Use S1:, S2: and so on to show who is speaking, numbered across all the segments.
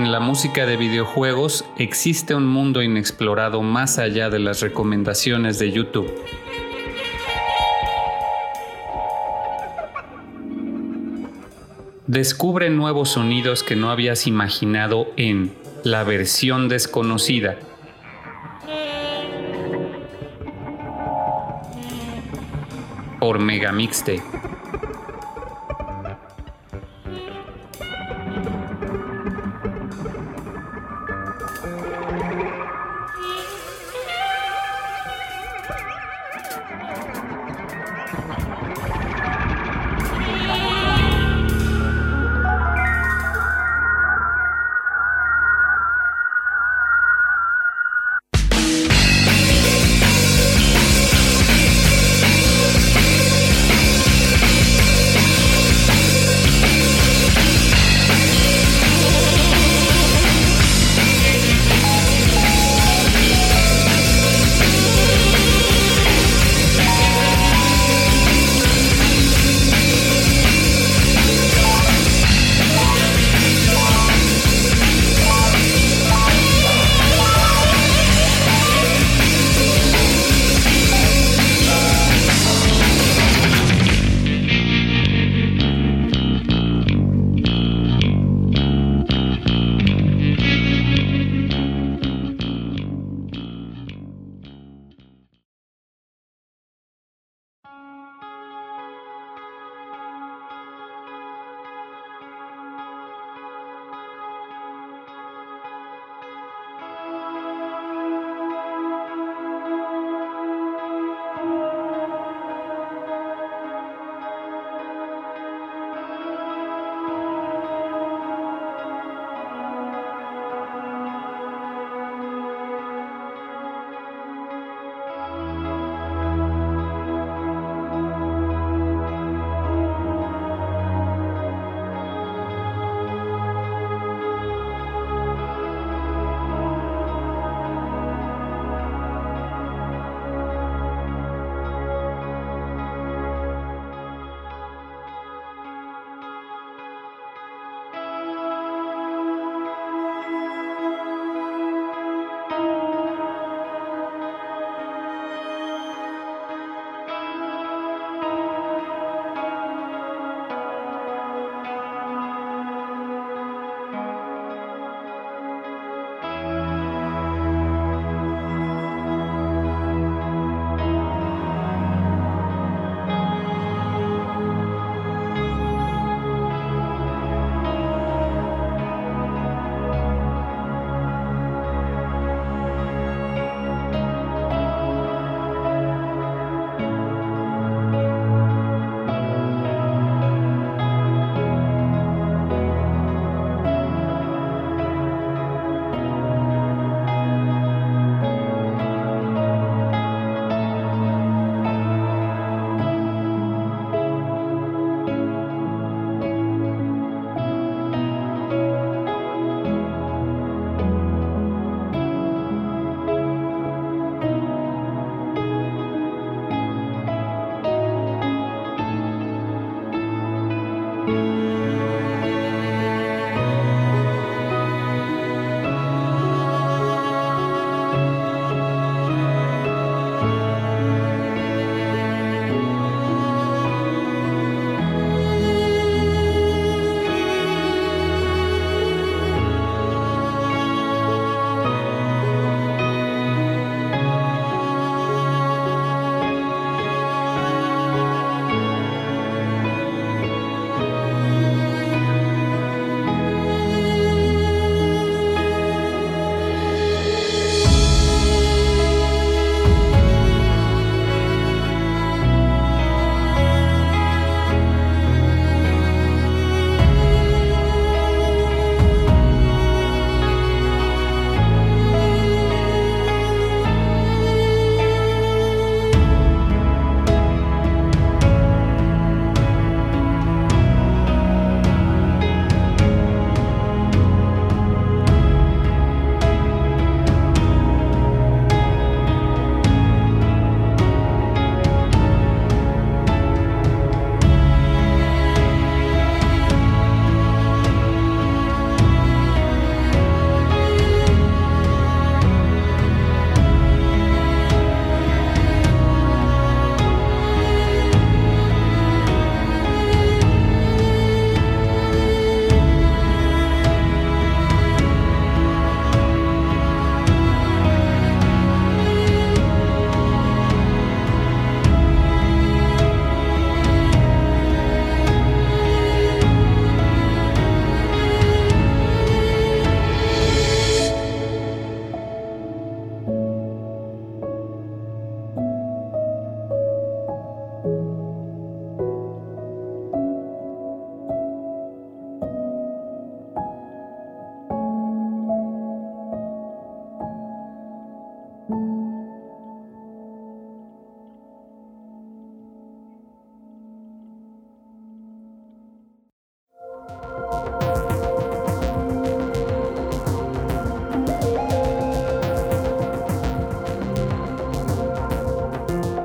S1: en la música de videojuegos existe un mundo inexplorado más allá de las recomendaciones de YouTube. Descubre nuevos sonidos que no habías imaginado en la versión desconocida. Por Megamixte.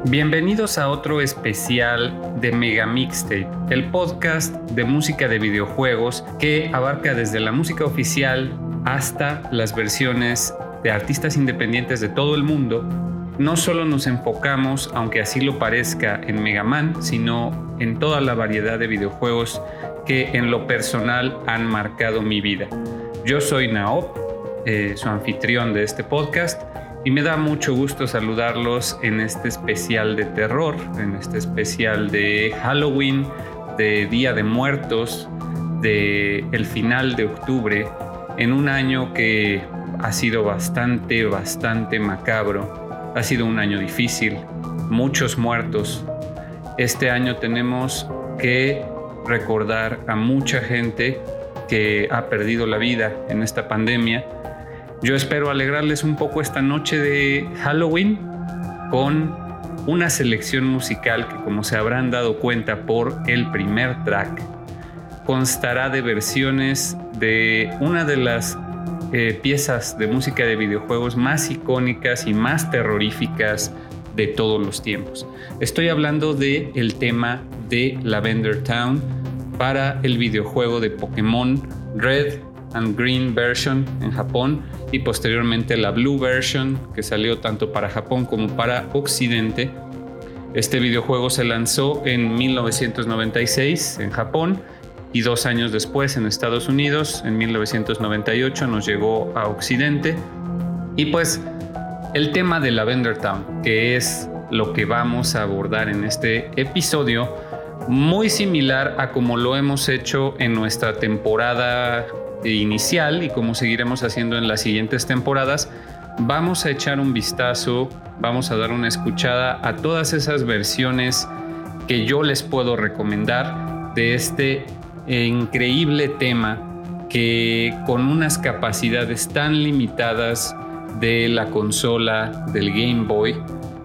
S1: Bienvenidos a otro especial de Mega Mixtape, el podcast de música de videojuegos que abarca desde la música oficial hasta las versiones de artistas independientes de todo el mundo. No solo nos enfocamos, aunque así lo parezca, en Mega Man, sino en toda la variedad de videojuegos que en lo personal han marcado mi vida. Yo soy Naop, eh, su anfitrión de este podcast y me da mucho gusto saludarlos en este especial de terror, en este especial de Halloween, de Día de Muertos, de el final de octubre, en un año que ha sido bastante, bastante macabro. Ha sido un año difícil, muchos muertos. Este año tenemos que recordar a mucha gente que ha perdido la vida en esta pandemia yo espero alegrarles un poco esta noche de Halloween con una selección musical que como se habrán dado cuenta por el primer track, constará de versiones de una de las eh, piezas de música de videojuegos más icónicas y más terroríficas de todos los tiempos. Estoy hablando de tema de Lavender Town para el videojuego de Pokémon Red and Green Version en Japón y posteriormente la Blue Version que salió tanto para Japón como para Occidente. Este videojuego se lanzó en 1996 en Japón y dos años después en Estados Unidos, en 1998 nos llegó a Occidente. Y pues el tema de Lavender Town, que es lo que vamos a abordar en este episodio, muy similar a como lo hemos hecho en nuestra temporada inicial y como seguiremos haciendo en las siguientes temporadas, vamos a echar un vistazo, vamos a dar una escuchada a todas esas versiones que yo les puedo recomendar de este increíble tema que con unas capacidades tan limitadas de la consola del Game Boy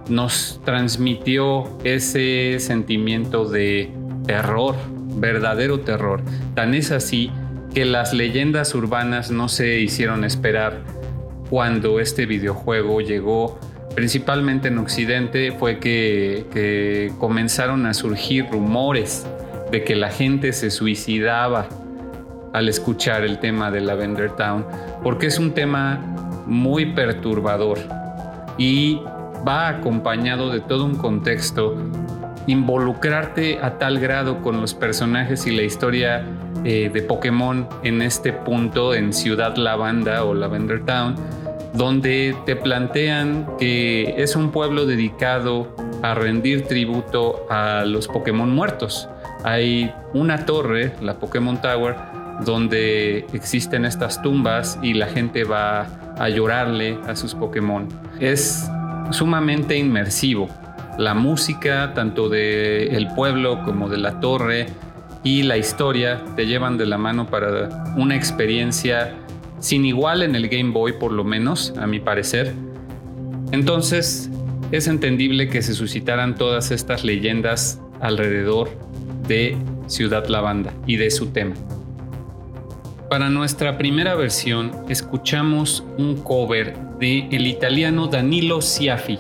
S1: nos transmitió ese sentimiento de terror, verdadero terror. Tan es así que las leyendas urbanas no se hicieron esperar cuando este videojuego llegó principalmente en Occidente fue que, comenzaron a surgir rumores de que la gente se suicidaba al escuchar el tema de Lavender Town, porque es un tema muy perturbador y va acompañado de todo un contexto. Involucrarte a tal grado con los personajes y la historia eh, de Pokémon en este punto en Ciudad Lavanda o Lavender Town, donde te plantean que es un pueblo dedicado a rendir tributo a los Pokémon muertos. Hay una torre, la Pokémon Tower, donde existen estas tumbas y la gente va a llorarle a sus Pokémon. Es sumamente inmersivo. La música, tanto del el pueblo como de la torre, y la historia te llevan de la mano para una experiencia sin igual en el Game Boy por lo menos, a mi parecer. Entonces es entendible que se suscitaran todas estas leyendas alrededor de Ciudad Lavanda y de su tema. Para nuestra primera versión escuchamos un cover de el italiano Danilo Siafi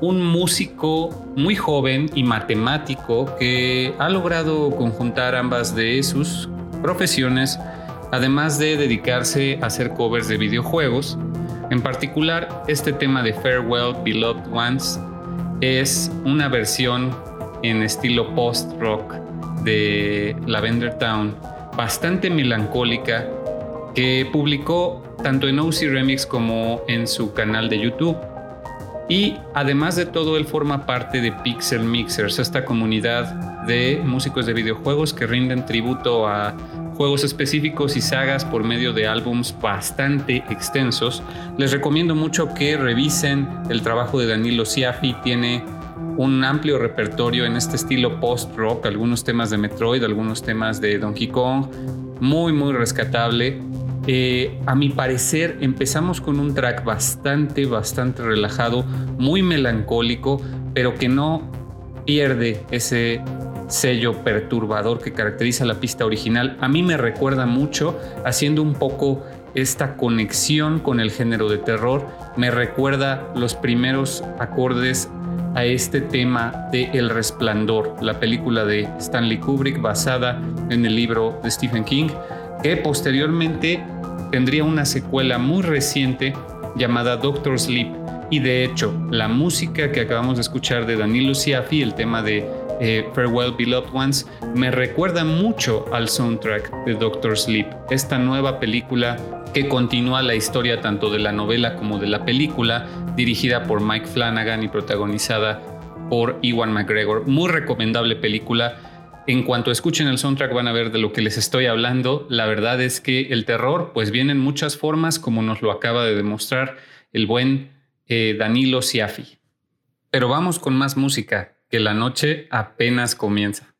S1: un músico muy joven y matemático que ha logrado conjuntar ambas de sus profesiones, además de dedicarse a hacer covers de videojuegos. En particular, este tema de Farewell Beloved Ones es una versión en estilo post-rock de Lavender Town, bastante melancólica, que publicó tanto en OC Remix como en su canal de YouTube. Y además de todo, él forma parte de Pixel Mixers, esta comunidad de músicos de videojuegos que rinden tributo a juegos específicos y sagas por medio de álbums bastante extensos. Les recomiendo mucho que revisen el trabajo de Danilo Siafi, tiene un amplio repertorio en este estilo post-rock, algunos temas de Metroid, algunos temas de Donkey Kong, muy muy rescatable eh, a mi parecer empezamos con un track bastante, bastante relajado, muy melancólico, pero que no pierde ese sello perturbador que caracteriza la pista original. A mí me recuerda mucho, haciendo un poco esta conexión con el género de terror, me recuerda los primeros acordes a este tema de El Resplandor, la película de Stanley Kubrick basada en el libro de Stephen King, que posteriormente tendría una secuela muy reciente llamada Doctor Sleep. Y de hecho, la música que acabamos de escuchar de Danilo Siafi, el tema de eh, Farewell Beloved Ones, me recuerda mucho al soundtrack de Doctor Sleep, esta nueva película que continúa la historia tanto de la novela como de la película, dirigida por Mike Flanagan y protagonizada por Iwan McGregor. Muy recomendable película. En cuanto escuchen el soundtrack van a ver de lo que les estoy hablando. La verdad es que el terror pues viene en muchas formas como nos lo acaba de demostrar el buen eh, Danilo Siafi. Pero vamos con más música, que la noche apenas comienza.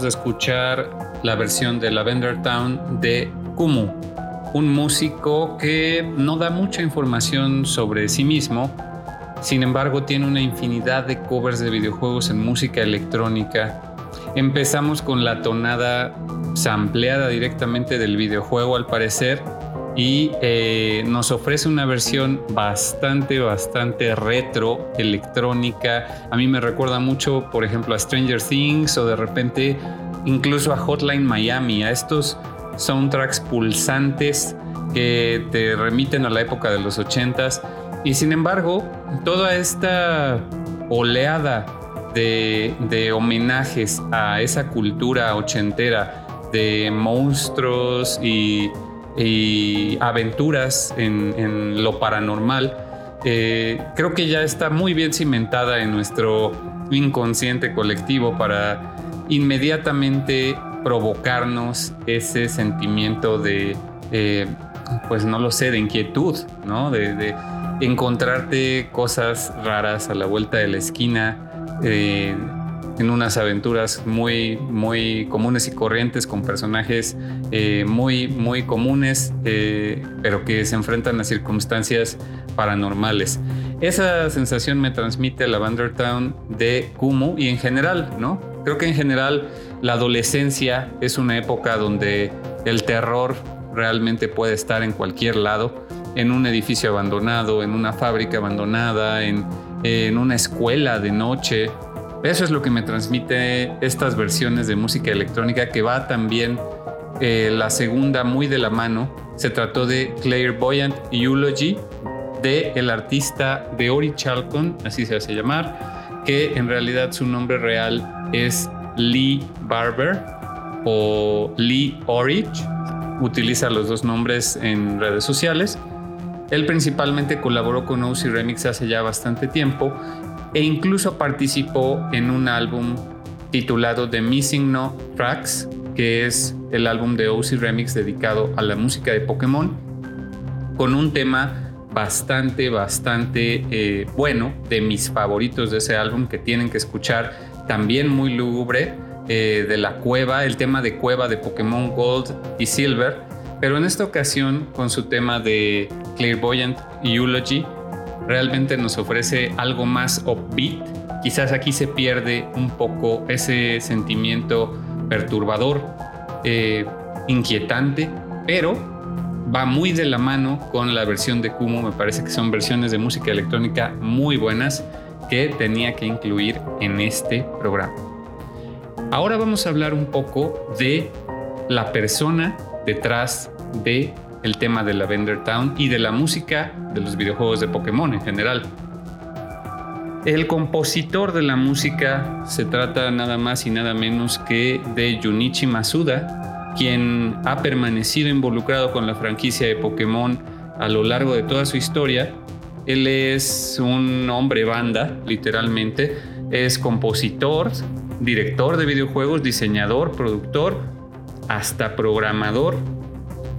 S1: De escuchar la versión de Lavender Town de Kumu, un músico que no da mucha información sobre sí mismo, sin embargo tiene una infinidad de covers de videojuegos en música electrónica. Empezamos con la tonada sampleada directamente del videojuego al parecer y eh, nos ofrece una versión bastante, bastante retro, electrónica. A mí me recuerda mucho, por ejemplo, a Stranger Things o de repente incluso a Hotline Miami, a estos soundtracks pulsantes que te remiten a la época de los 80s. Y sin embargo, toda esta oleada de, de homenajes a esa cultura ochentera de monstruos y y aventuras en, lo paranormal, eh, creo que ya está muy bien cimentada en nuestro inconsciente colectivo para inmediatamente provocarnos ese sentimiento de, eh, pues no lo sé, de inquietud, ¿no? De, encontrarte cosas raras a la vuelta de la esquina. Eh, en unas aventuras muy, muy comunes y corrientes con personajes eh, muy, muy comunes, eh, pero que se enfrentan a circunstancias paranormales. Esa sensación me transmite la Town de Kumu y en general, ¿no? Creo que en general la adolescencia es una época donde el terror realmente puede estar en cualquier lado, en un edificio abandonado, en una fábrica abandonada, en, en una escuela de noche, eso es lo que me transmite estas versiones de música electrónica que va también eh, la segunda muy de la mano. Se trató de Clairvoyant Eulogy de el artista de Ori Chalcon, así se hace llamar, que en realidad su nombre real es Lee Barber o Lee Orich. Utiliza los dos nombres en redes sociales. Él principalmente colaboró con OC Remix hace ya bastante tiempo e incluso participó en un álbum titulado The Missing No Tracks, que es el álbum de OC Remix dedicado a la música de Pokémon, con un tema bastante, bastante eh, bueno, de mis favoritos de ese álbum que tienen que escuchar, también muy lúgubre, eh, de la cueva, el tema de cueva de Pokémon Gold y Silver, pero en esta ocasión con su tema de Clairvoyant Eulogy, realmente nos ofrece algo más upbeat. Quizás aquí se pierde un poco ese sentimiento perturbador, eh, inquietante, pero va muy de la mano con la versión de Kumo. Me parece que son versiones de música electrónica muy buenas que tenía que incluir en este programa. Ahora vamos a hablar un poco de la persona detrás de el tema de Lavender Town y de la música de los videojuegos de Pokémon en general. El compositor de la música se trata nada más y nada menos que de Junichi Masuda, quien ha permanecido involucrado con la franquicia de Pokémon a lo largo de toda su historia. Él es un hombre banda, literalmente. Es compositor, director de videojuegos, diseñador, productor, hasta programador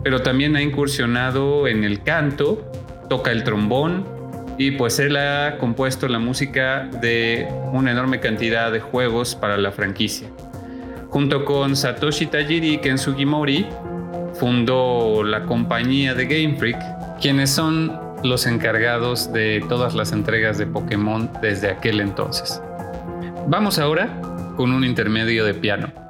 S1: pero también ha incursionado en el canto, toca el trombón y pues él ha compuesto la música de una enorme cantidad de juegos para la franquicia. Junto con Satoshi Tajiri y Ken Sugimori, fundó la compañía de Game Freak, quienes son los encargados de todas las entregas de Pokémon desde aquel entonces. Vamos ahora con un intermedio de piano.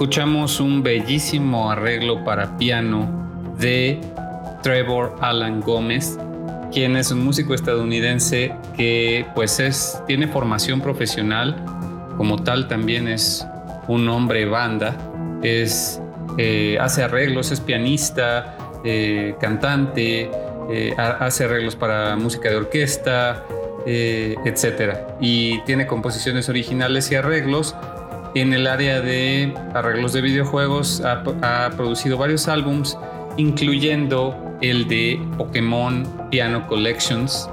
S1: Escuchamos un bellísimo arreglo para piano de Trevor Alan Gómez, quien es un músico estadounidense que pues es, tiene formación profesional, como tal también es un hombre banda, es, eh, hace arreglos, es pianista, eh, cantante, eh, hace arreglos para música de orquesta, etc. Y tiene composiciones originales y arreglos en el área de arreglos de videojuegos ha, producido varios álbums, incluyendo el de Pokémon Piano Collections,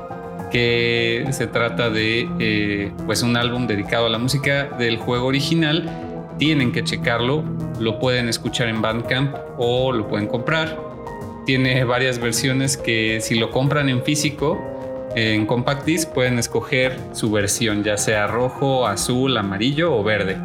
S1: que se trata de eh, pues un álbum dedicado a la música del juego original. Tienen que checarlo, lo pueden escuchar en Bandcamp o lo pueden comprar. Tiene varias versiones que si lo compran en físico, en Compact Disc pueden escoger su versión, ya sea rojo, azul, amarillo o verde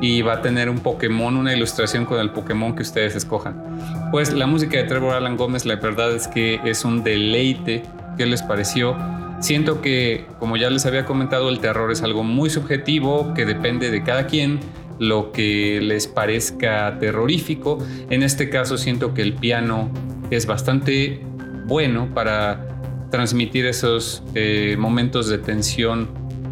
S1: y va a tener un Pokémon, una ilustración con el Pokémon que ustedes escojan. Pues la música de Trevor Alan Gómez, la verdad es que es un deleite. ¿Qué les pareció? Siento que, como ya les había comentado, el terror es algo muy subjetivo, que depende de cada quien, lo que les parezca terrorífico. En este caso siento que el piano es bastante bueno para transmitir esos eh, momentos de tensión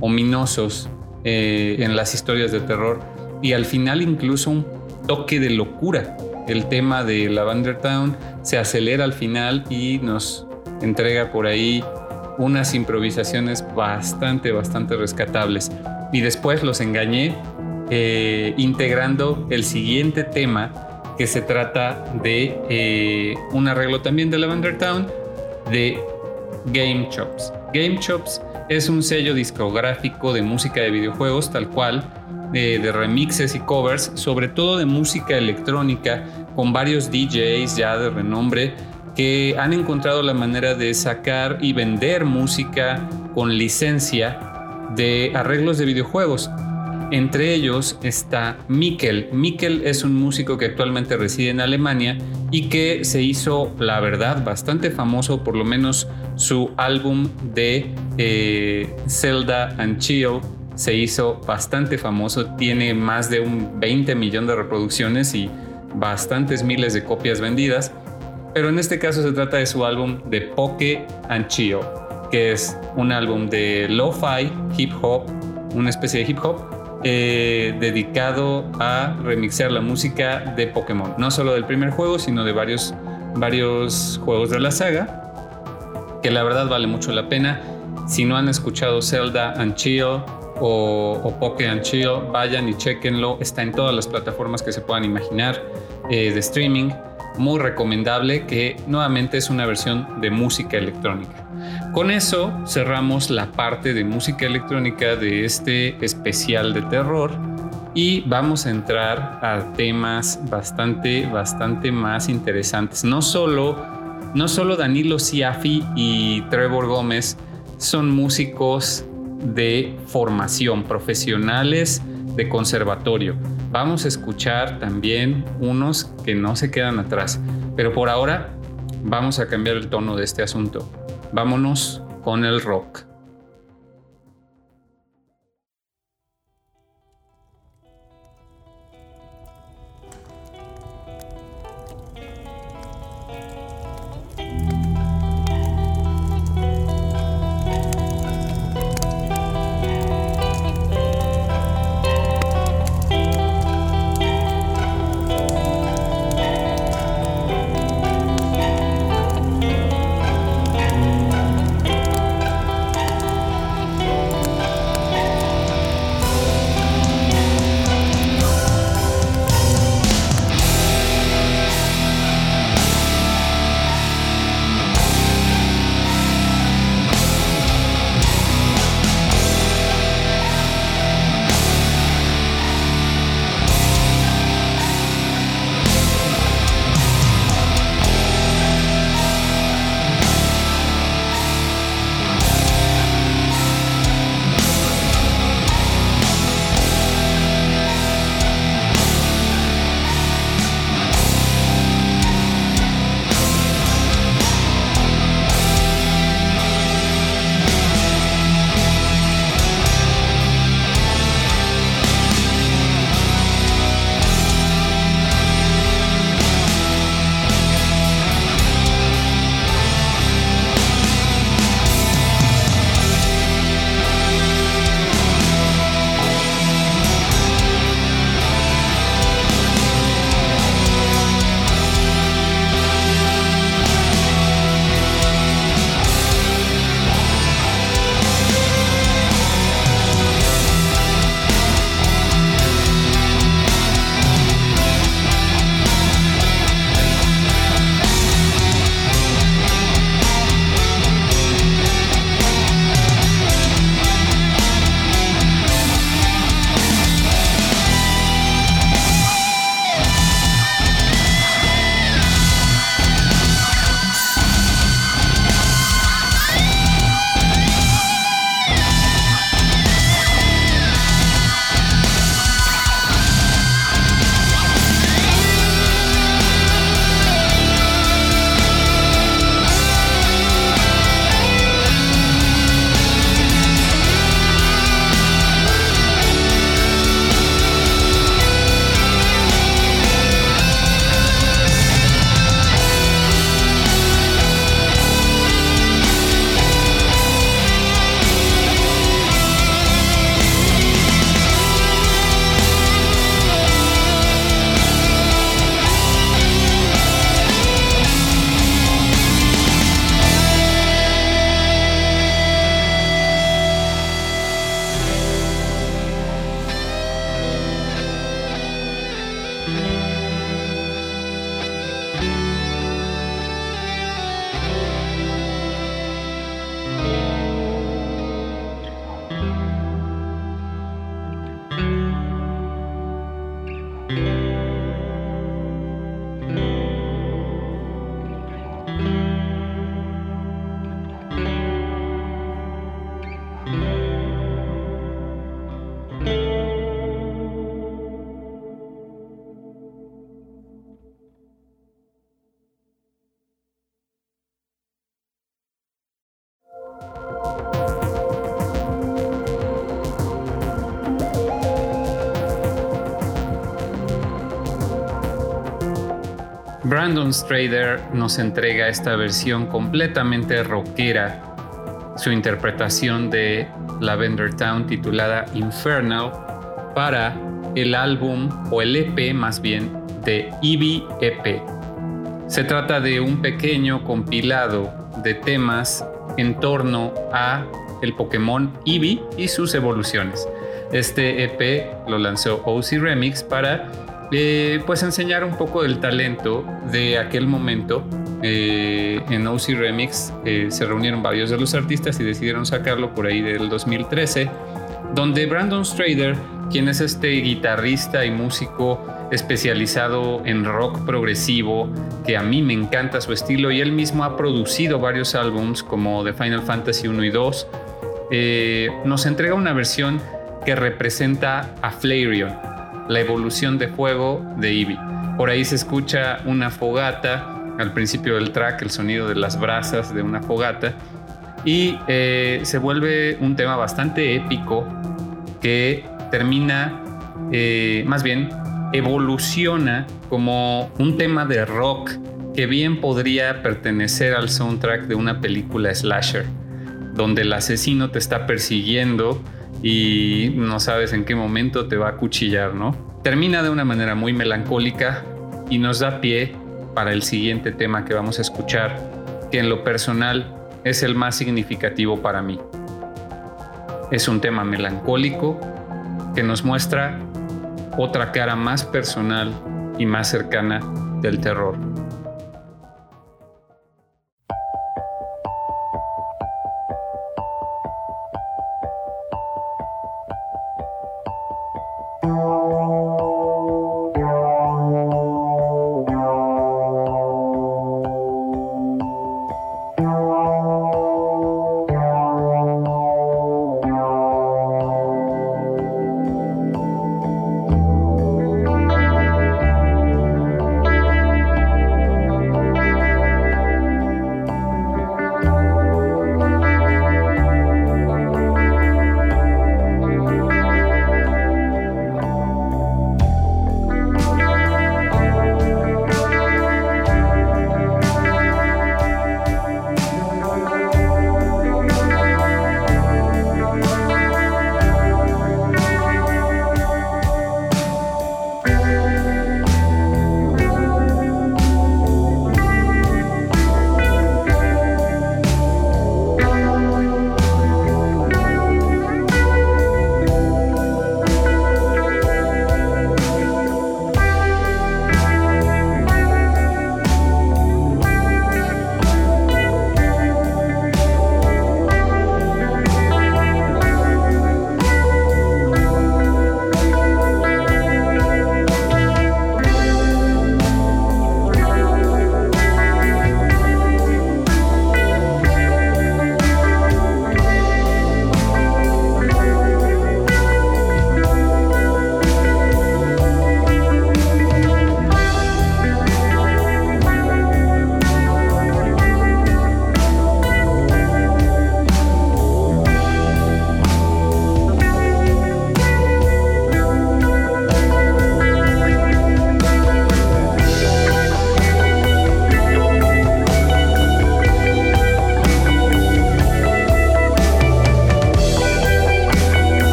S1: ominosos eh, en las historias de terror y al final incluso un toque de locura. El tema de Lavender Town se acelera al final y nos entrega por ahí unas improvisaciones bastante, bastante rescatables. Y después los engañé eh, integrando el siguiente tema que se trata de eh, un arreglo también de Lavender Town de Game Chops. Game Chops es un sello discográfico de música de videojuegos tal cual de, remixes y covers, sobre todo de música electrónica, con varios DJs ya de renombre que han encontrado la manera de sacar y vender música con licencia de arreglos de videojuegos. Entre ellos está Mikkel. Mikkel es un músico que actualmente reside en Alemania y que se hizo, la verdad, bastante famoso, por lo menos su álbum de eh, Zelda and Chill se hizo bastante famoso, tiene más de un 20 millón de reproducciones y bastantes miles de copias vendidas, pero en este caso se trata de su álbum de Poke and Chill, que es un álbum de lo-fi, hip hop, una especie de hip hop eh, dedicado a remixear la música de Pokémon, no solo del primer juego, sino de varios, varios juegos de la saga, que la verdad vale mucho la pena. Si no han escuchado Zelda and Chill, o, o and Chill, vayan y chequenlo. Está en todas las plataformas que se puedan imaginar eh, de streaming. Muy recomendable que nuevamente es una versión de música electrónica. Con eso cerramos la parte de música electrónica de este especial de terror y vamos a entrar a temas bastante, bastante más interesantes. No solo, no solo Danilo Siafi y Trevor Gómez son músicos de formación, profesionales de conservatorio. Vamos a escuchar también unos que no se quedan atrás. Pero por ahora vamos a cambiar el tono de este asunto. Vámonos con el rock. Brandon Strader nos entrega esta versión completamente rockera, su interpretación de Lavender Town titulada Infernal para el álbum o el EP más bien de Eevee EP. Se trata de un pequeño compilado de temas en torno a el Pokémon Eevee y sus evoluciones. Este EP lo lanzó OC Remix para eh, pues enseñar un poco del talento de aquel momento. Eh, en OC Remix eh, se reunieron varios de los artistas y decidieron sacarlo por ahí del 2013, donde Brandon Strader, quien es este guitarrista y músico especializado en rock progresivo, que a mí me encanta su estilo y él mismo ha producido varios álbums como The Final Fantasy 1 y 2, nos entrega una versión que representa a Flareon, la evolución de fuego de Eevee. Por ahí se escucha una fogata, al principio del track el sonido de las brasas de una fogata, y eh, se vuelve un tema bastante épico que termina, eh, más bien, evoluciona como un tema de rock que bien podría pertenecer al soundtrack de una película slasher, donde el asesino te está persiguiendo y no sabes en qué momento te va a cuchillar, ¿no? Termina de una manera muy melancólica y nos da pie para el siguiente tema que vamos a escuchar, que en lo personal es el más significativo para mí. Es un tema melancólico que nos muestra otra cara más personal y más cercana del terror.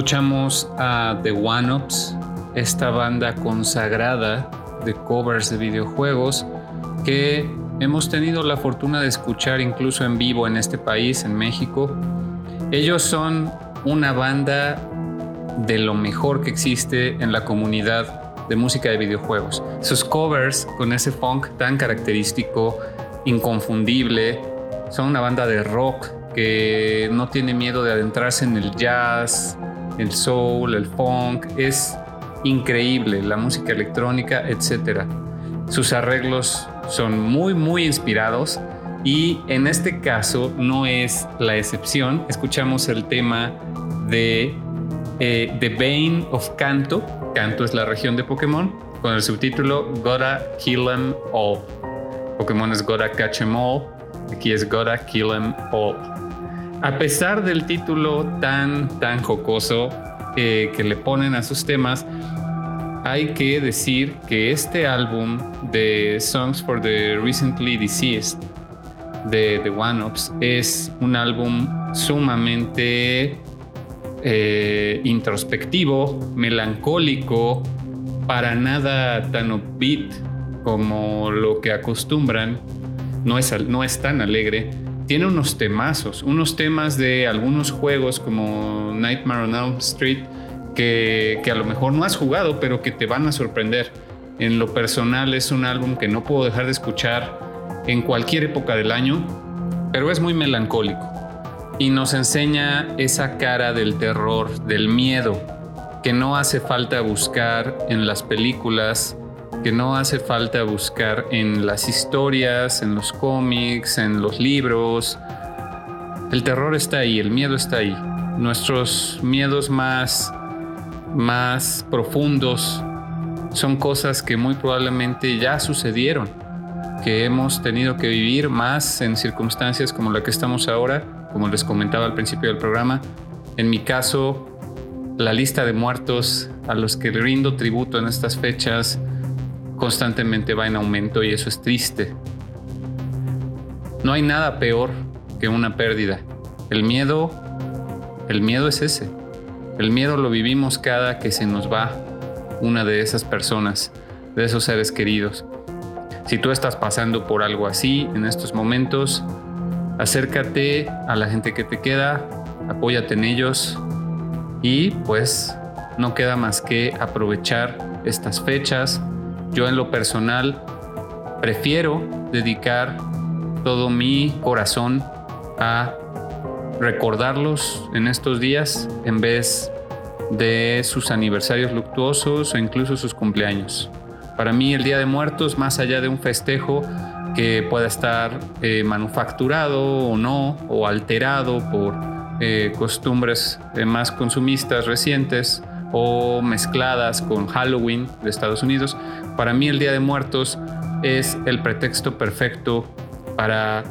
S1: Escuchamos a The One Ups, esta banda consagrada de covers de videojuegos que hemos tenido la fortuna de escuchar incluso en vivo en este país, en México. Ellos son una banda de lo mejor que existe en la comunidad de música de videojuegos. Sus covers con ese funk tan característico, inconfundible, son una banda de rock que no tiene miedo de adentrarse en el jazz, el soul, el funk. Es increíble la música electrónica, etc. Sus arreglos son muy, muy inspirados y en este caso no es la excepción. Escuchamos el tema de eh, The Bane of Kanto. Kanto es la región de Pokémon con el subtítulo Gotta Kill Em All. Pokémon es Gotta Catch Em All. Aquí es Gotta Kill Em All. A pesar del título tan, tan jocoso eh, que le ponen a sus temas, hay que decir que este álbum de Songs for the Recently Deceased de The One Ups es un álbum sumamente eh, introspectivo, melancólico, para nada tan upbeat como lo que acostumbran. No es, no es tan alegre. Tiene unos temazos, unos temas de algunos juegos como Nightmare on Elm Street que, a lo mejor no has jugado, pero que te van a sorprender. En lo personal es un álbum que no puedo dejar de escuchar en cualquier época del año, pero es muy melancólico y nos enseña esa cara del terror, del miedo, que no hace falta buscar en las películas, que no hace falta buscar en las historias, en los cómics, en los libros. El terror está ahí, el miedo está ahí. Nuestros miedos más más profundos son cosas que muy probablemente ya sucedieron, que hemos tenido que vivir más en circunstancias como la que estamos ahora, como les comentaba al principio del programa. En mi caso, la lista de muertos a los que rindo tributo en estas fechas constantemente va en aumento y eso es triste. No hay nada peor que una pérdida. El miedo, el miedo es ese el miedo lo vivimos cada que se nos va una de esas personas, de esos seres queridos. Si tú estás pasando por algo así en estos momentos, acércate a la gente que te queda, apóyate en ellos y pues no queda más que aprovechar estas fechas. Yo en lo personal prefiero dedicar todo mi corazón a recordarlos en estos días en vez de sus aniversarios luctuosos o incluso sus cumpleaños. Para mí el Día de Muertos, más allá de un festejo que pueda estar eh, manufacturado o no, o alterado por eh, costumbres eh, más consumistas recientes o mezcladas con Halloween de Estados Unidos, para mí el Día de Muertos es el pretexto perfecto para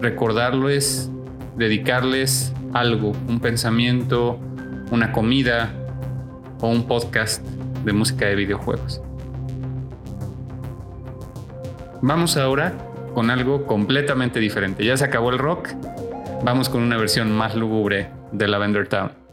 S1: recordarles dedicarles algo, un pensamiento, una comida o un podcast de música de videojuegos. Vamos ahora con algo completamente diferente. Ya se acabó el rock, vamos con una versión más lúgubre de Lavender Town.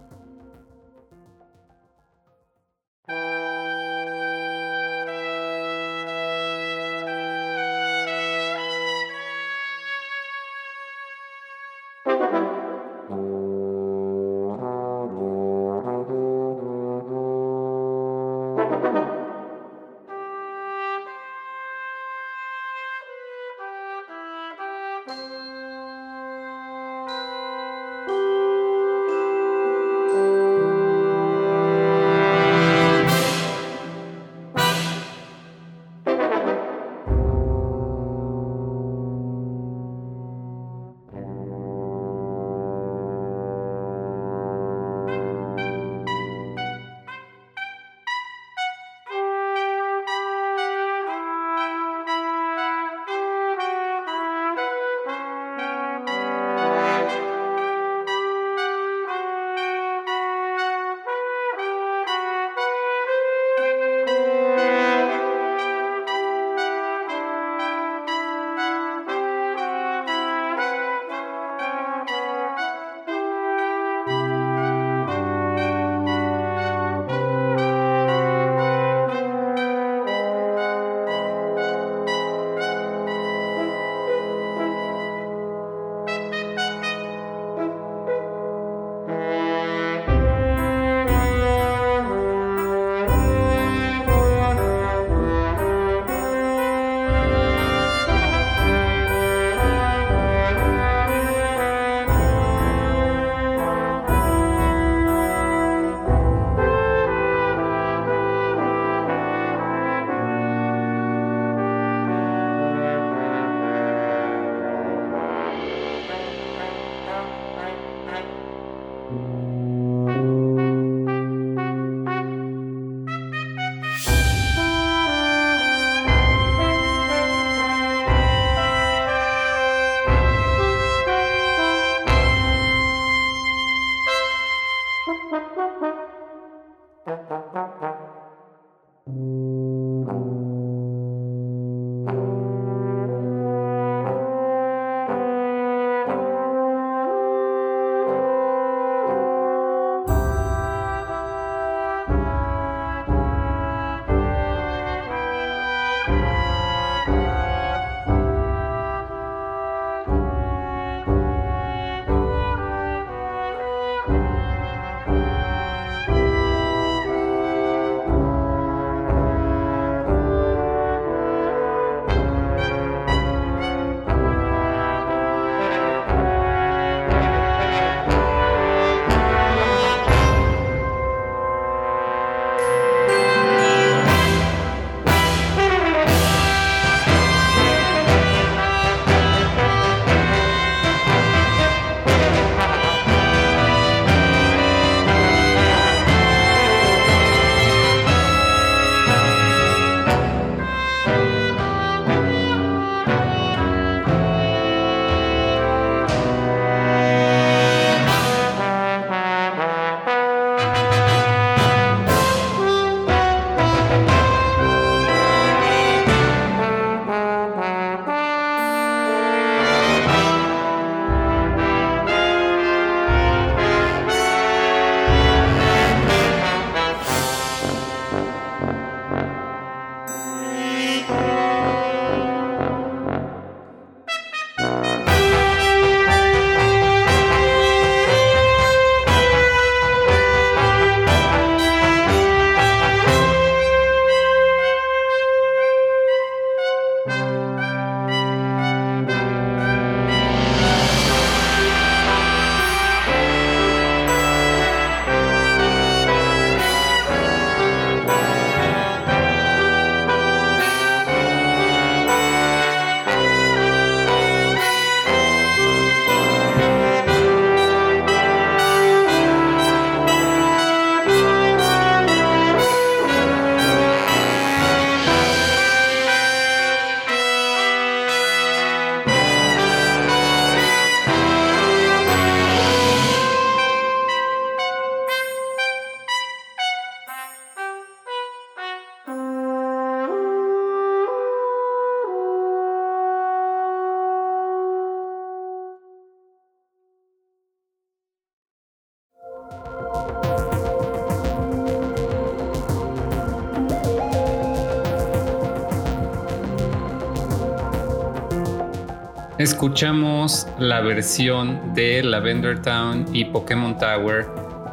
S1: Escuchamos la versión de Lavender Town y Pokémon Tower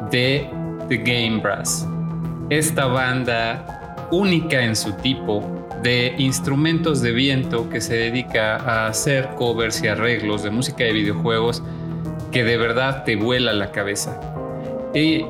S1: de The Game Brass. Esta banda única en su tipo de instrumentos de viento que se dedica a hacer covers y arreglos de música de videojuegos que de verdad te vuela la cabeza. Y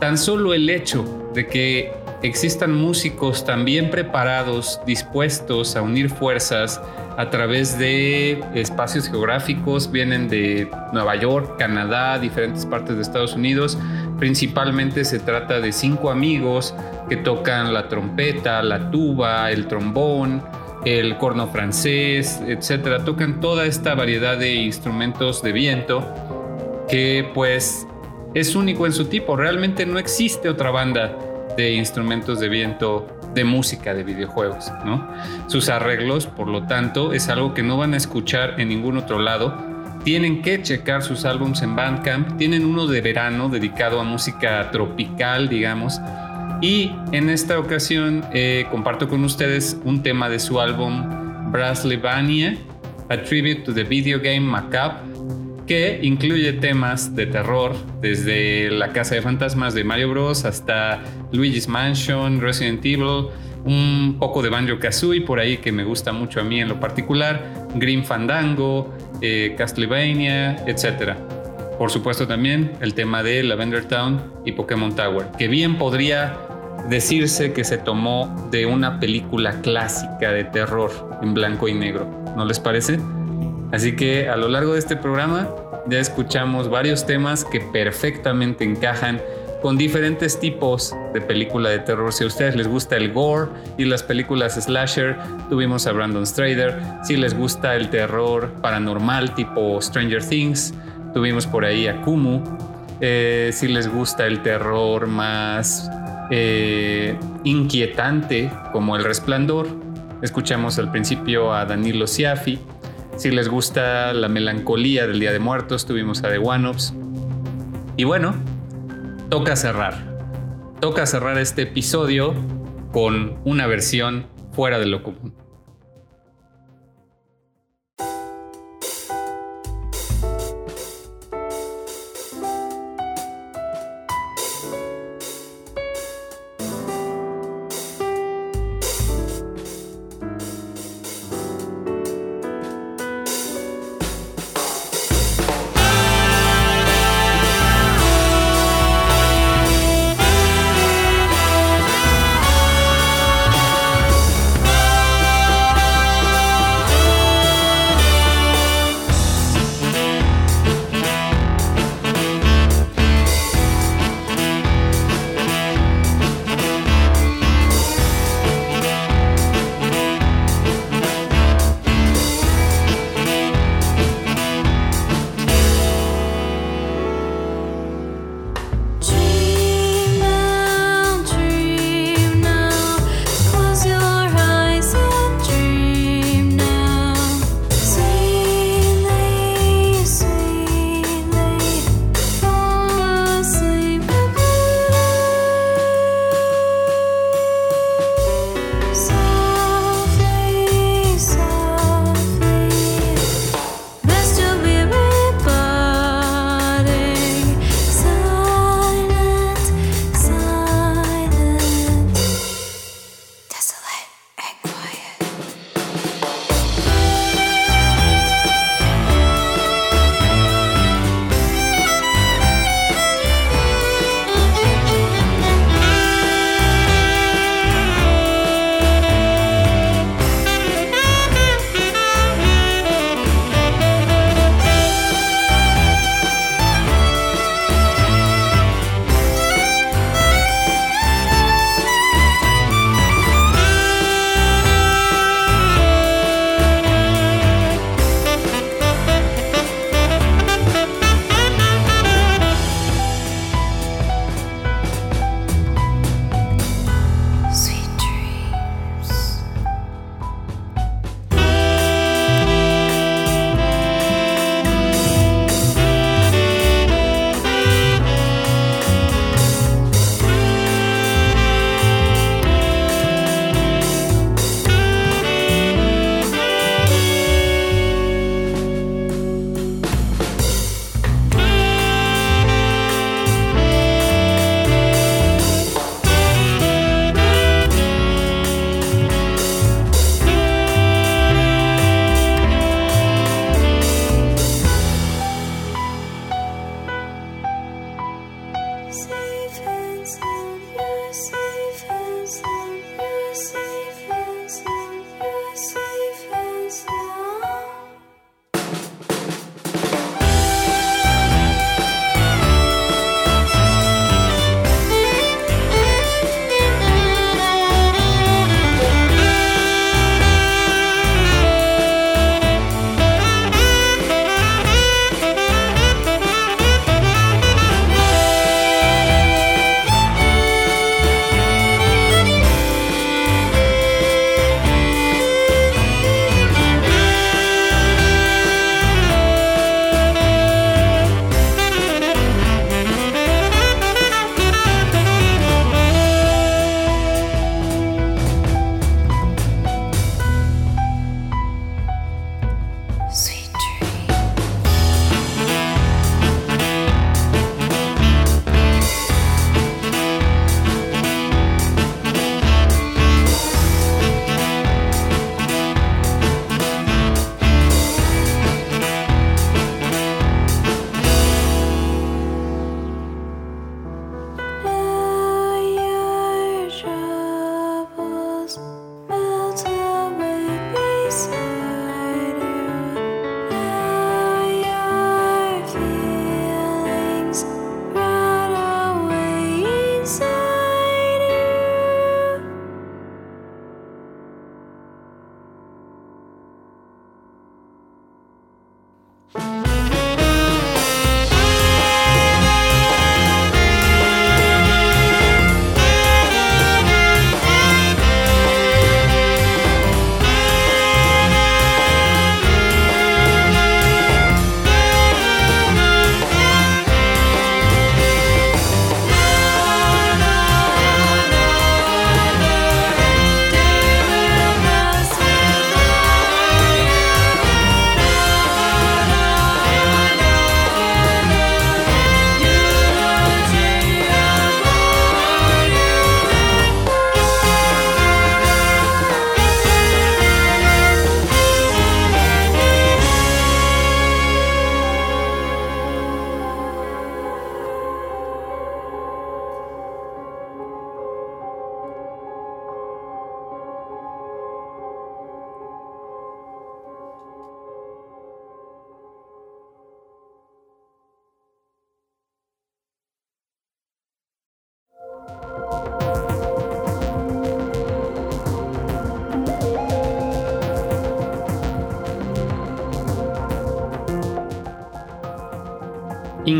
S1: tan solo el hecho de que existan músicos tan bien preparados, dispuestos a unir fuerzas a través de espacios geográficos, vienen de Nueva York, Canadá, diferentes partes de Estados Unidos. Principalmente se trata de cinco amigos que tocan la trompeta, la tuba, el trombón, el corno francés, etcétera. Tocan toda esta variedad de instrumentos de viento que pues es único en su tipo. Realmente no existe otra banda de instrumentos de viento de música de videojuegos, ¿no? Sus arreglos, por lo tanto, es algo que no van a escuchar en ningún otro lado. Tienen que checar sus álbums en Bandcamp. Tienen uno de verano dedicado a música tropical, digamos. Y en esta ocasión eh, comparto con ustedes un tema de su álbum Braslevania, A Tribute to the Video Game Macabre que incluye temas de terror, desde La Casa de Fantasmas de Mario Bros. hasta Luigi's Mansion, Resident Evil, un poco de Banjo Kazooie por ahí que me gusta mucho a mí en lo particular, Green Fandango, eh, Castlevania, etc. Por supuesto también el tema de Lavender Town y Pokémon Tower, que bien podría decirse que se tomó de una película clásica de terror en blanco y negro, ¿no les parece? Así que a lo largo de este programa ya escuchamos varios temas que perfectamente encajan con diferentes tipos de película de terror. Si a ustedes les gusta el gore y las películas slasher, tuvimos a Brandon Strader. Si les gusta el terror paranormal tipo Stranger Things, tuvimos por ahí a Kumu. Eh, si les gusta el terror más eh, inquietante como El Resplandor, escuchamos al principio a Danilo Siafi. Si les gusta la melancolía del Día de Muertos, tuvimos a The One Ups. Y bueno, toca cerrar. Toca cerrar este episodio con una versión fuera de lo común.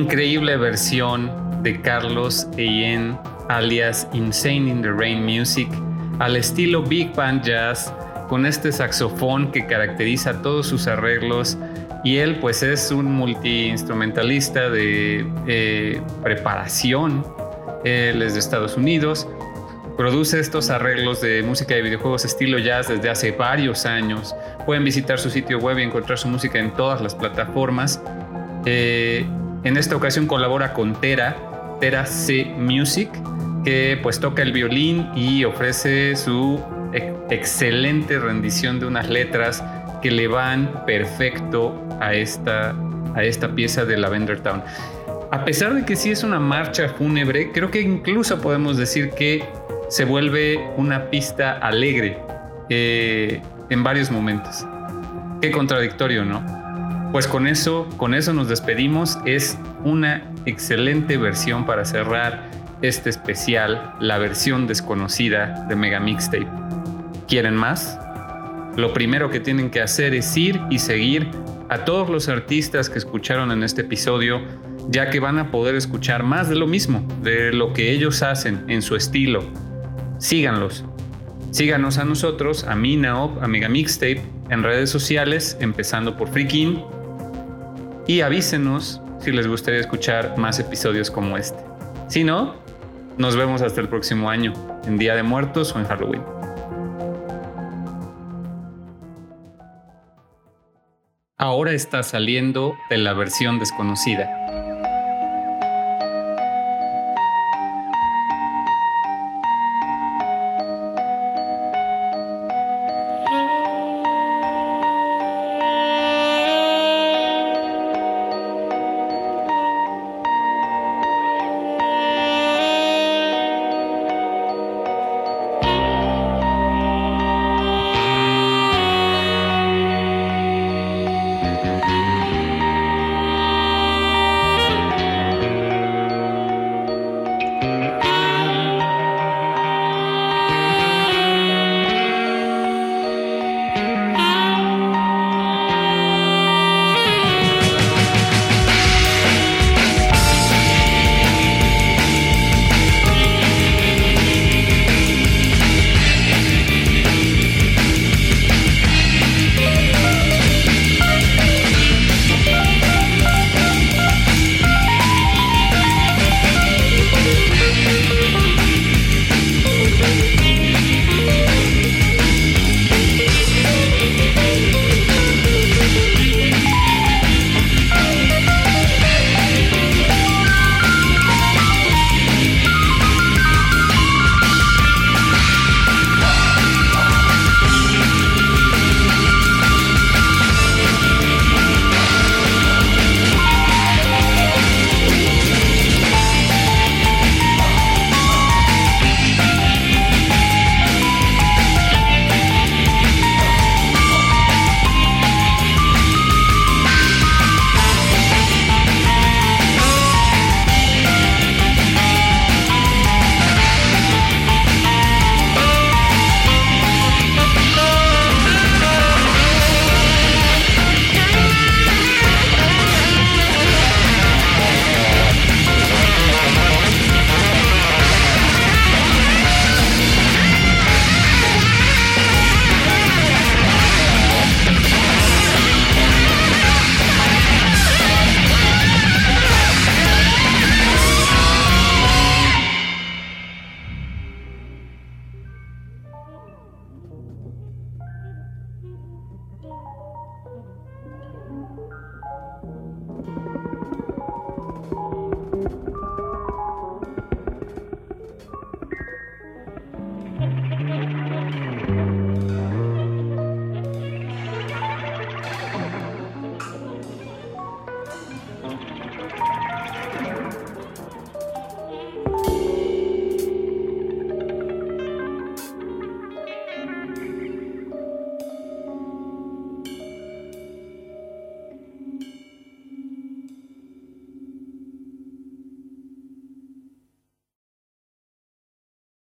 S1: Increíble versión de Carlos Eyen alias Insane in the Rain Music al estilo Big Band Jazz con este saxofón que caracteriza todos sus arreglos. Y él pues es un multiinstrumentalista de eh, preparación, él es de Estados Unidos, produce estos arreglos de música de videojuegos estilo jazz desde hace varios años, pueden visitar su sitio web y encontrar su música en todas las plataformas. Eh, en esta ocasión colabora con Tera, Tera C Music, que pues toca el violín y ofrece su excelente rendición de unas letras que le van perfecto a esta, a esta pieza de Lavender Town. A pesar de que sí es una marcha fúnebre, creo que incluso podemos decir que se vuelve una pista alegre eh, en varios momentos. Qué contradictorio, ¿no? Pues con eso, con eso nos despedimos. Es una excelente versión para cerrar este especial, la versión desconocida de Mega Mixtape. ¿Quieren más? Lo primero que tienen que hacer es ir y seguir a todos los artistas que escucharon en este episodio, ya que van a poder escuchar más de lo mismo, de lo que ellos hacen en su estilo. Síganlos. Síganos a nosotros, a mí, Naop, a Mega Mixtape, en redes sociales, empezando por Freakin. Y avísenos si les gustaría escuchar más episodios como este. Si no, nos vemos hasta el próximo año, en Día de Muertos o en Halloween. Ahora está saliendo de la versión desconocida.